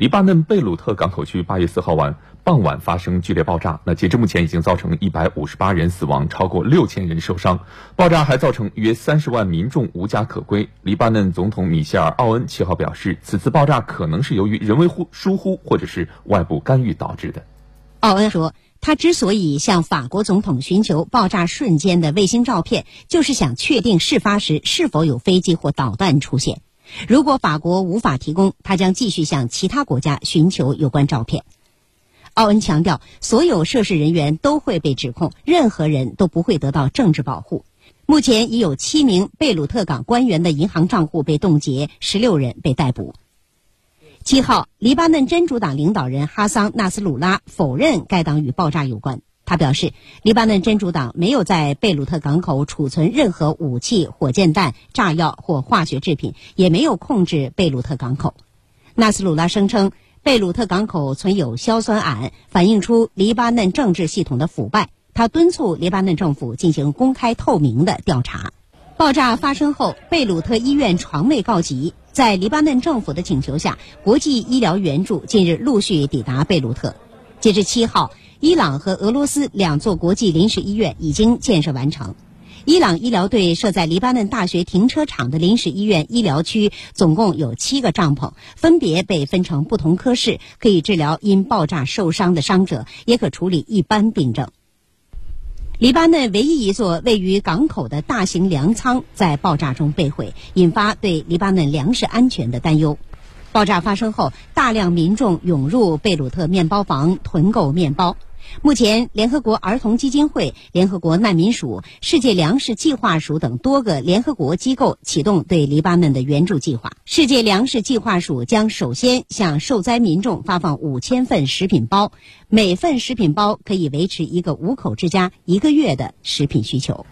黎巴嫩贝鲁特港口区八月四号晚傍晚发生剧烈爆炸，那截至目前已经造成一百五十八人死亡，超过六千人受伤。爆炸还造成约三十万民众无家可归。黎巴嫩总统米歇尔·奥恩七号表示，此次爆炸可能是由于人为忽疏忽或者是外部干预导致的。奥恩说，他之所以向法国总统寻求爆炸瞬间的卫星照片，就是想确定事发时是否有飞机或导弹出现。如果法国无法提供，他将继续向其他国家寻求有关照片。奥恩强调，所有涉事人员都会被指控，任何人都不会得到政治保护。目前已有七名贝鲁特港官员的银行账户被冻结，十六人被逮捕。七号，黎巴嫩真主党领导人哈桑·纳斯鲁拉否认该党与爆炸有关。他表示，黎巴嫩真主党没有在贝鲁特港口储存任何武器、火箭弹、炸药或化学制品，也没有控制贝鲁特港口。纳斯鲁拉声称，贝鲁特港口存有硝酸铵，反映出黎巴嫩政治系统的腐败。他敦促黎巴嫩政府进行公开透明的调查。爆炸发生后，贝鲁特医院床位告急。在黎巴嫩政府的请求下，国际医疗援助近日陆续抵达贝鲁特。截至七号。伊朗和俄罗斯两座国际临时医院已经建设完成。伊朗医疗队设在黎巴嫩大学停车场的临时医院医疗区，总共有七个帐篷，分别被分成不同科室，可以治疗因爆炸受伤的伤者，也可处理一般病症。黎巴嫩唯一一座位于港口的大型粮仓在爆炸中被毁，引发对黎巴嫩粮食安全的担忧。爆炸发生后，大量民众涌入贝鲁特面包房囤购面包。目前，联合国儿童基金会、联合国难民署、世界粮食计划署等多个联合国机构启动对黎巴嫩的援助计划。世界粮食计划署将首先向受灾民众发放五千份食品包，每份食品包可以维持一个五口之家一个月的食品需求。